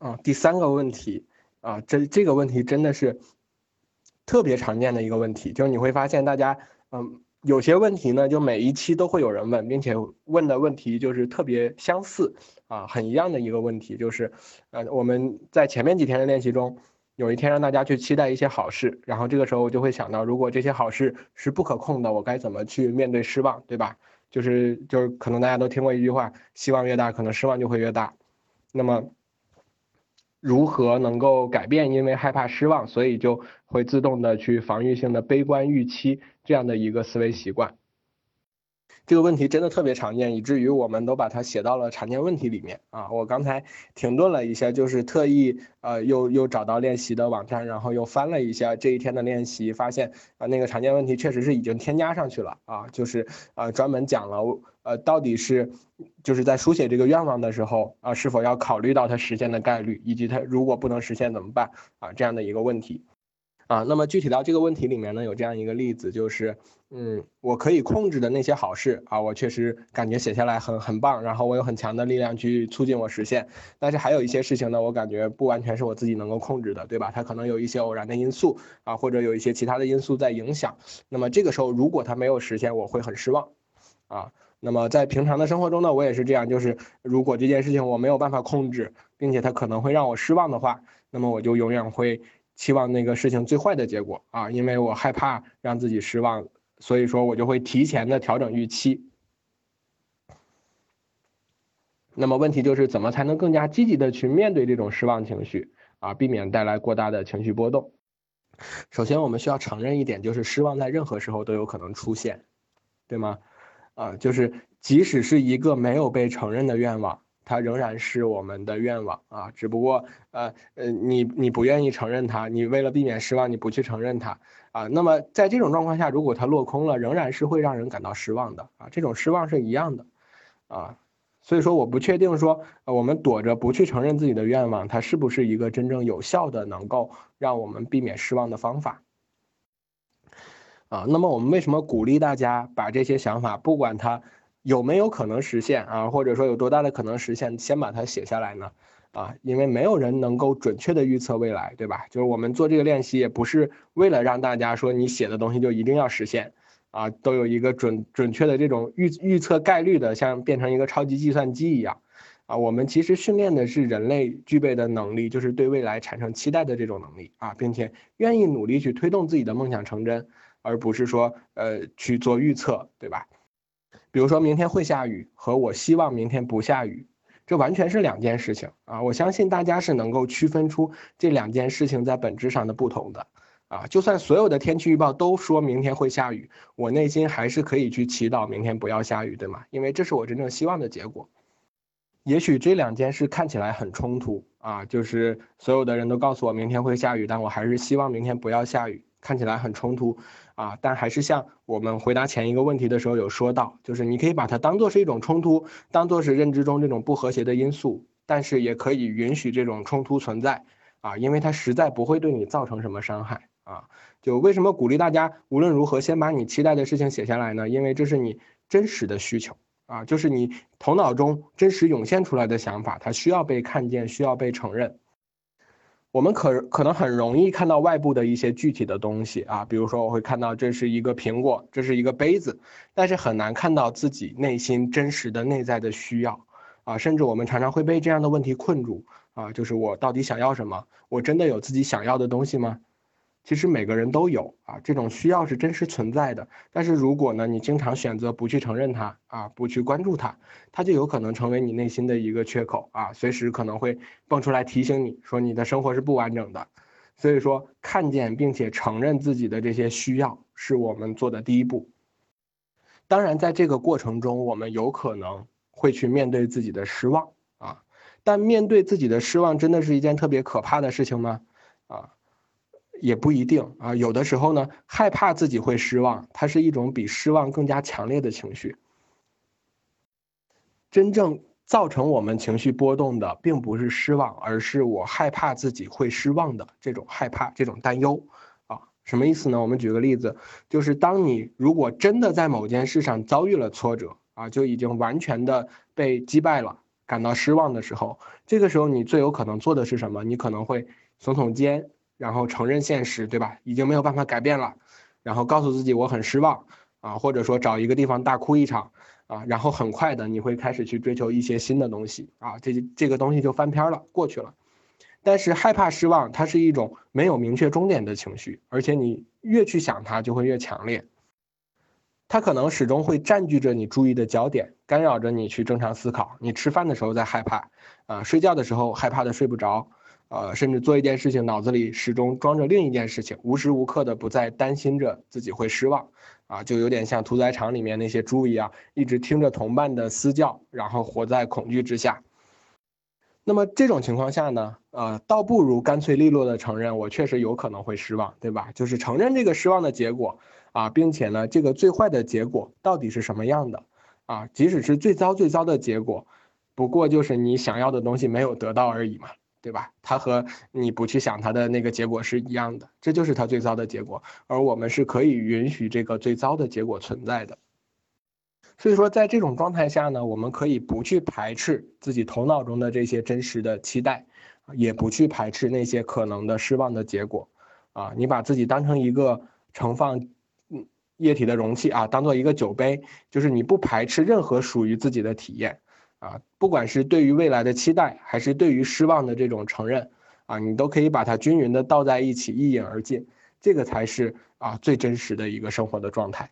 啊，第三个问题啊，这这个问题真的是特别常见的一个问题，就是你会发现大家，嗯，有些问题呢，就每一期都会有人问，并且问的问题就是特别相似啊，很一样的一个问题，就是，呃，我们在前面几天的练习中，有一天让大家去期待一些好事，然后这个时候我就会想到，如果这些好事是不可控的，我该怎么去面对失望，对吧？就是就是可能大家都听过一句话，希望越大，可能失望就会越大，那么。如何能够改变？因为害怕失望，所以就会自动的去防御性的悲观预期这样的一个思维习惯。这个问题真的特别常见，以至于我们都把它写到了常见问题里面啊。我刚才停顿了一下，就是特意呃又又找到练习的网站，然后又翻了一下这一天的练习，发现啊那个常见问题确实是已经添加上去了啊，就是呃专门讲了呃到底是就是在书写这个愿望的时候啊是否要考虑到它实现的概率，以及它如果不能实现怎么办啊这样的一个问题。啊，那么具体到这个问题里面呢，有这样一个例子，就是，嗯，我可以控制的那些好事啊，我确实感觉写下来很很棒，然后我有很强的力量去促进我实现。但是还有一些事情呢，我感觉不完全是我自己能够控制的，对吧？它可能有一些偶然的因素啊，或者有一些其他的因素在影响。那么这个时候，如果它没有实现，我会很失望，啊。那么在平常的生活中呢，我也是这样，就是如果这件事情我没有办法控制，并且它可能会让我失望的话，那么我就永远会。期望那个事情最坏的结果啊，因为我害怕让自己失望，所以说我就会提前的调整预期。那么问题就是怎么才能更加积极的去面对这种失望情绪啊，避免带来过大的情绪波动。首先我们需要承认一点，就是失望在任何时候都有可能出现，对吗？啊，就是即使是一个没有被承认的愿望。它仍然是我们的愿望啊，只不过呃呃，你你不愿意承认它，你为了避免失望，你不去承认它啊。那么在这种状况下，如果它落空了，仍然是会让人感到失望的啊。这种失望是一样的啊，所以说我不确定说我们躲着不去承认自己的愿望，它是不是一个真正有效的能够让我们避免失望的方法啊？那么我们为什么鼓励大家把这些想法，不管它。有没有可能实现啊？或者说有多大的可能实现？先把它写下来呢？啊，因为没有人能够准确的预测未来，对吧？就是我们做这个练习也不是为了让大家说你写的东西就一定要实现啊，都有一个准准确的这种预预测概率的，像变成一个超级计算机一样啊。我们其实训练的是人类具备的能力，就是对未来产生期待的这种能力啊，并且愿意努力去推动自己的梦想成真，而不是说呃去做预测，对吧？比如说明天会下雨和我希望明天不下雨，这完全是两件事情啊！我相信大家是能够区分出这两件事情在本质上的不同的啊！就算所有的天气预报都说明天会下雨，我内心还是可以去祈祷明天不要下雨，对吗？因为这是我真正希望的结果。也许这两件事看起来很冲突啊，就是所有的人都告诉我明天会下雨，但我还是希望明天不要下雨，看起来很冲突。啊，但还是像我们回答前一个问题的时候有说到，就是你可以把它当做是一种冲突，当做是认知中这种不和谐的因素，但是也可以允许这种冲突存在啊，因为它实在不会对你造成什么伤害啊。就为什么鼓励大家无论如何先把你期待的事情写下来呢？因为这是你真实的需求啊，就是你头脑中真实涌现出来的想法，它需要被看见，需要被承认。我们可可能很容易看到外部的一些具体的东西啊，比如说我会看到这是一个苹果，这是一个杯子，但是很难看到自己内心真实的内在的需要啊，甚至我们常常会被这样的问题困住啊，就是我到底想要什么？我真的有自己想要的东西吗？其实每个人都有啊，这种需要是真实存在的。但是如果呢，你经常选择不去承认它啊，不去关注它，它就有可能成为你内心的一个缺口啊，随时可能会蹦出来提醒你说你的生活是不完整的。所以说，看见并且承认自己的这些需要，是我们做的第一步。当然，在这个过程中，我们有可能会去面对自己的失望啊，但面对自己的失望，真的是一件特别可怕的事情吗？啊？也不一定啊，有的时候呢，害怕自己会失望，它是一种比失望更加强烈的情绪。真正造成我们情绪波动的，并不是失望，而是我害怕自己会失望的这种害怕、这种担忧啊。什么意思呢？我们举个例子，就是当你如果真的在某件事上遭遇了挫折啊，就已经完全的被击败了。感到失望的时候，这个时候你最有可能做的是什么？你可能会耸耸肩，然后承认现实，对吧？已经没有办法改变了，然后告诉自己我很失望啊，或者说找一个地方大哭一场啊，然后很快的你会开始去追求一些新的东西啊，这这个东西就翻篇了，过去了。但是害怕失望，它是一种没有明确终点的情绪，而且你越去想它，就会越强烈。它可能始终会占据着你注意的焦点，干扰着你去正常思考。你吃饭的时候在害怕，啊，睡觉的时候害怕的睡不着，呃，甚至做一件事情，脑子里始终装着另一件事情，无时无刻的不再担心着自己会失望，啊，就有点像屠宰场里面那些猪一样，一直听着同伴的嘶叫，然后活在恐惧之下。那么这种情况下呢，呃，倒不如干脆利落的承认我确实有可能会失望，对吧？就是承认这个失望的结果啊，并且呢，这个最坏的结果到底是什么样的啊？即使是最糟最糟的结果，不过就是你想要的东西没有得到而已嘛，对吧？它和你不去想它的那个结果是一样的，这就是它最糟的结果，而我们是可以允许这个最糟的结果存在的。所以说，在这种状态下呢，我们可以不去排斥自己头脑中的这些真实的期待，也不去排斥那些可能的失望的结果，啊，你把自己当成一个盛放液体的容器啊，当做一个酒杯，就是你不排斥任何属于自己的体验，啊，不管是对于未来的期待，还是对于失望的这种承认，啊，你都可以把它均匀的倒在一起，一饮而尽，这个才是啊最真实的一个生活的状态。